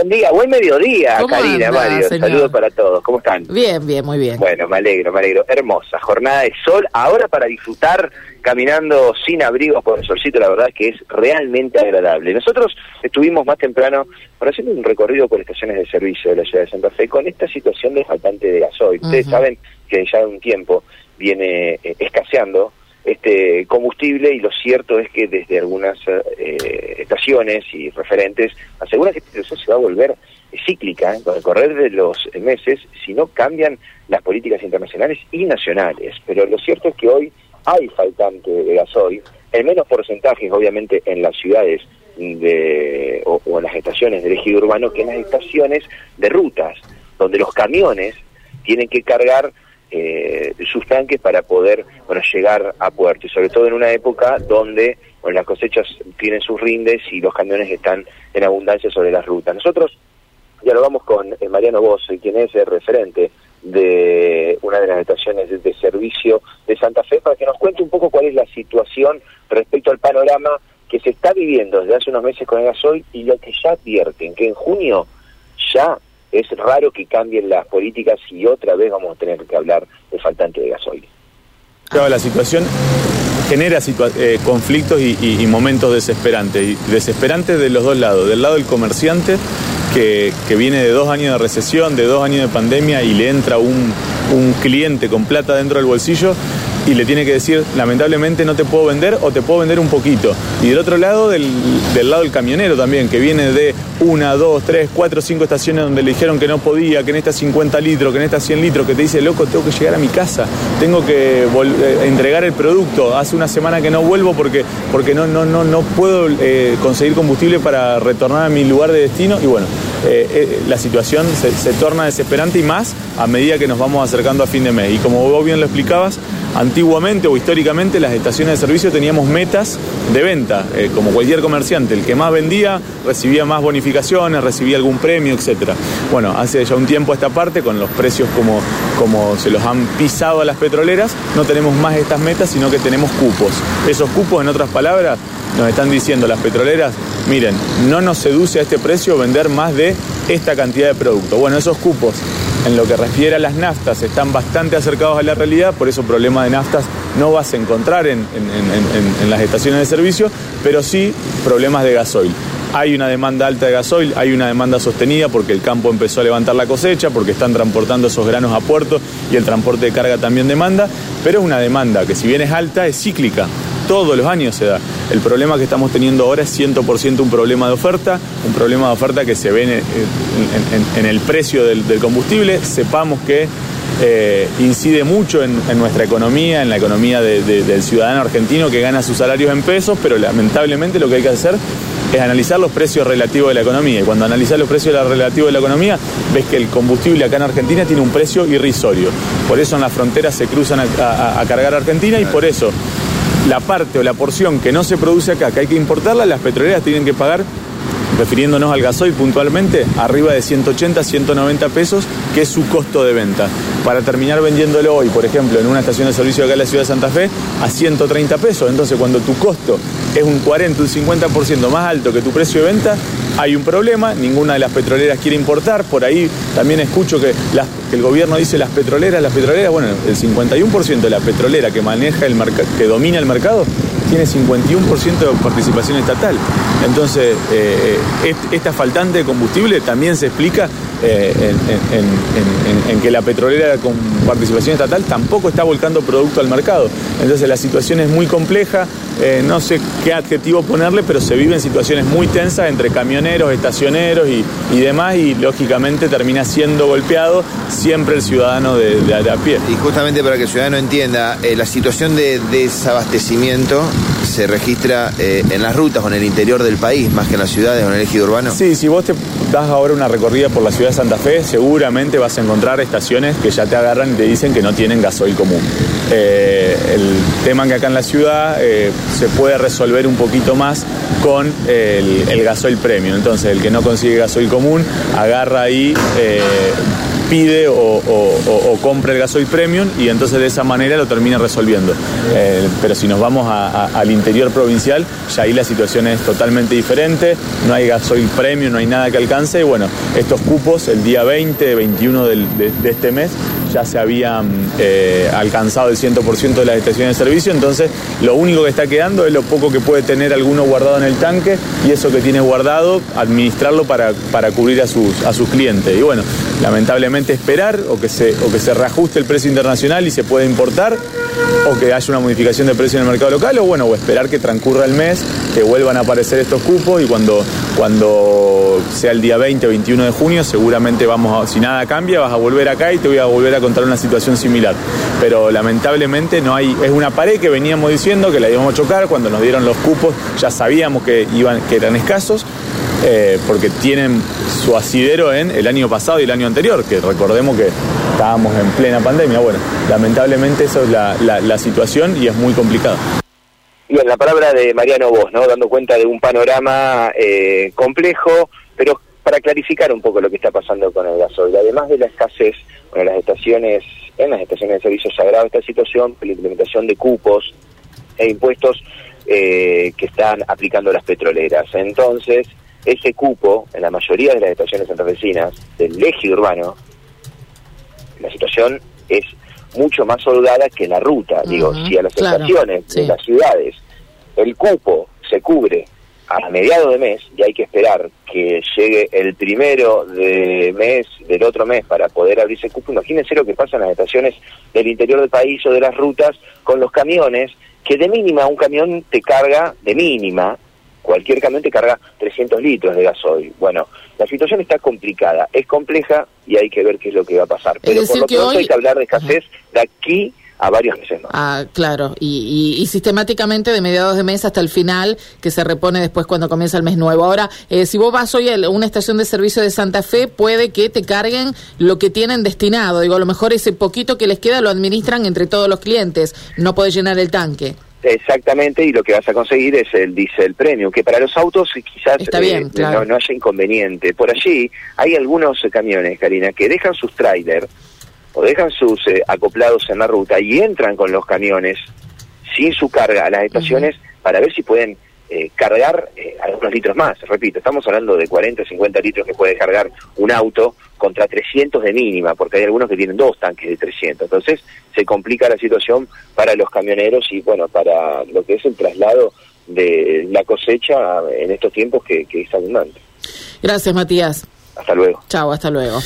Buen día, buen mediodía, ¿Cómo Karina, anda, Mario. señor? Saludos para todos. ¿Cómo están? Bien, bien, muy bien. Bueno, me alegro, me alegro. Hermosa jornada de sol. Ahora para disfrutar caminando sin abrigo por el solcito, la verdad es que es realmente agradable. Nosotros estuvimos más temprano haciendo un recorrido por estaciones de servicio de la ciudad de Santa Fe con esta situación de faltante de gasoil. Ustedes saben que ya de un tiempo viene eh, escaseando este combustible y lo cierto es que desde algunas eh, estaciones y referentes aseguran que esta situación se va a volver cíclica ¿eh? con el correr de los meses si no cambian las políticas internacionales y nacionales. Pero lo cierto es que hoy hay faltante de gasoil, en menos porcentajes obviamente en las ciudades de, o, en las estaciones del ejido urbano que en las estaciones de rutas, donde los camiones tienen que cargar eh, sus tanques para poder bueno, llegar a puerto, y sobre todo en una época donde bueno, las cosechas tienen sus rindes y los camiones están en abundancia sobre las rutas. Nosotros dialogamos con eh, Mariano Bosso, quien es el referente de una de las estaciones de, de servicio de Santa Fe, para que nos cuente un poco cuál es la situación respecto al panorama que se está viviendo desde hace unos meses con el gasoil y lo que ya advierten, que en junio ya es raro que cambien las políticas y otra vez vamos a tener que hablar de faltante de gasoil. Claro, la situación genera eh, conflictos y momentos desesperantes. Y desesperantes de los dos lados. Del lado del comerciante, que, que viene de dos años de recesión, de dos años de pandemia, y le entra un, un cliente con plata dentro del bolsillo y le tiene que decir, lamentablemente no te puedo vender o te puedo vender un poquito. Y del otro lado, del, del lado del camionero también, que viene de una, dos, tres, cuatro, cinco estaciones donde le dijeron que no podía, que en estas 50 litros, que en estas 100 litros, que te dice, loco, tengo que llegar a mi casa, tengo que eh, entregar el producto. Hace una semana que no vuelvo porque, porque no, no, no, no puedo eh, conseguir combustible para retornar a mi lugar de destino. Y bueno, eh, la situación se torna desesperante y más a medida que nos vamos acercando a fin de mes. Y como vos bien lo explicabas, antiguamente o históricamente las estaciones de servicio teníamos metas de venta, eh, como cualquier comerciante. El que más vendía recibía más bonificaciones, recibía algún premio, etc. Bueno, hace ya un tiempo esta parte, con los precios como, como se los han pisado a las petroleras, no tenemos más estas metas, sino que tenemos cupos. Esos cupos, en otras palabras, nos están diciendo las petroleras, miren, no nos seduce a este precio vender más de esta cantidad de producto. Bueno, esos cupos en lo que refiere a las naftas están bastante acercados a la realidad, por eso problema de naftas no vas a encontrar en, en- las estaciones de servicio, pero sí problemas de gasoil. Hay una demanda alta de gasoil, hay una demanda sostenida porque el campo empezó a levantar la cosecha, porque están transportando esos granos a puerto y el transporte de carga también demanda, pero es una demanda que si bien es alta, es cíclica todos los años se da. El problema que estamos teniendo ahora es 100% un problema de oferta, un problema de oferta que se ve en, el precio del, combustible. Sepamos que eh, incide mucho en, nuestra economía, en la economía de- de- del ciudadano argentino que gana sus salarios en pesos, pero lamentablemente lo que hay que hacer es analizar los precios relativos de la economía. Y cuando analizas los precios relativos de la economía, ves que el combustible acá en Argentina tiene un precio irrisorio. Por eso en las fronteras se cruzan a, a- a cargar a Argentina y por eso la parte o la porción que no se produce acá, que hay que importarla, las petroleras tienen que pagar, refiriéndonos al gasoil puntualmente, arriba de 180, 190 pesos, que es su costo de venta. Para terminar vendiéndolo hoy, por ejemplo, en una estación de servicio acá en la ciudad de Santa Fe, a 130 pesos. Entonces, cuando tu costo es un 40, un 50% más alto que tu precio de venta, hay un problema, ninguna de las petroleras quiere importar, por ahí también escucho que, que el gobierno dice las petroleras, las petroleras, bueno, el 51% de la petrolera que maneja el mercado, que domina el mercado, tiene 51% de participación estatal. Entonces, eh, est- esta faltante de combustible también se explica eh, en, en- en- en- en que la petrolera con participación estatal tampoco está volcando producto al mercado. Entonces, la situación es muy compleja, eh, no sé qué adjetivo ponerle, pero se viven situaciones muy tensas entre camioneros, estacioneros y, y demás, y lógicamente termina siendo golpeado siempre el ciudadano de, de- de a pie. Y justamente para que el ciudadano entienda, eh, la situación de desabastecimiento se registra en las rutas o en el interior del país, más que en las ciudades o en el ejido urbano. Sí, si vos te das ahora una recorrida por la ciudad Santa Fe, seguramente vas a encontrar estaciones que ya te agarran y te dicen que no tienen gasoil común. Eh, el tema que acá en la ciudad eh, se puede resolver un poquito más con el, el gasoil premium. Entonces, el que no consigue gasoil común agarra ahí eh, pide o, compra el gasoil premium y entonces de esa manera lo termina resolviendo. Eh, pero si nos vamos al interior provincial, ya ahí la situación es totalmente diferente, no hay gasoil premium, no hay nada que alcance y bueno, estos cupos el día 20, 21 de, este mes ya se habían eh, alcanzado el 100% de las estaciones de servicio, entonces lo único que está quedando es lo poco que puede tener alguno guardado en el tanque y eso que tiene guardado, administrarlo para, para cubrir a sus, a sus clientes. Y bueno, lamentablemente esperar o que, se, o que se reajuste el precio internacional y se pueda importar o que haya una modificación de precio en el mercado local o bueno, o esperar que transcurra el mes, que vuelvan a aparecer estos cupos y cuando, cuando sea el día 20 o 21 de junio seguramente vamos a, si nada cambia, vas a volver acá y te voy a volver a contar una situación similar. Pero lamentablemente no hay, es una pared que veníamos diciendo que la íbamos a chocar, cuando nos dieron los cupos ya sabíamos que, iban, que eran escasos eh, porque tienen su asidero en el año pasado y el año anterior, que recordemos que estábamos en plena pandemia. Bueno, lamentablemente eso es la, situación y es muy complicado. Bien, la palabra de Mariano Vos, ¿no? Dando cuenta de un panorama eh, complejo, pero para clarificar un poco lo que está pasando con el gasoil, además de la escasez, en las estaciones, en las estaciones de servicio se agrava esta situación, la implementación de cupos e impuestos eh, que están aplicando las petroleras. Entonces, ese cupo en la mayoría de las estaciones vecinas del eje urbano, la situación es mucho más holgada que la ruta. Digo, si a las estaciones de las ciudades el cupo se cubre a mediados de mes y hay que esperar que llegue el primero de mes del otro mes para poder abrirse el cupo, imagínense lo que pasa en las estaciones del interior del país o de las rutas con los camiones, que de mínima un camión te carga, de mínima, cualquier camión te carga 300 litros de gasoil. Bueno, la situación está complicada, es compleja y hay que ver qué es lo que va a pasar. Pero por lo pronto hay que hablar de escasez de aquí a varios meses más. Ah, claro, y, sistemáticamente de mediados de mes hasta el final, que se repone después cuando comienza el mes nuevo. Ahora, eh, si vos vas hoy a una estación de servicio de Santa Fe, puede que te carguen lo que tienen destinado. Digo, a lo mejor ese poquito que les queda lo administran entre todos los clientes, no puede llenar el tanque. Exactamente, y lo que vas a conseguir es el diésel premium, que para los autos quizás eh, no, haya inconveniente. Por allí hay algunos camiones, Karina, que dejan sus trailers o dejan sus eh, acoplados en la ruta y entran con los camiones sin su carga a las estaciones para ver si pueden eh, cargar eh, algunos litros más. Repito, estamos hablando de 40, 50 litros que puede cargar un auto contra 300 de mínima, porque hay algunos que tienen dos tanques de 300. Entonces se complica la situación para los camioneros y bueno, para lo que es el traslado de la cosecha en estos tiempos que, que es abundante. Gracias, Matías. Hasta luego. Chao, hasta luego.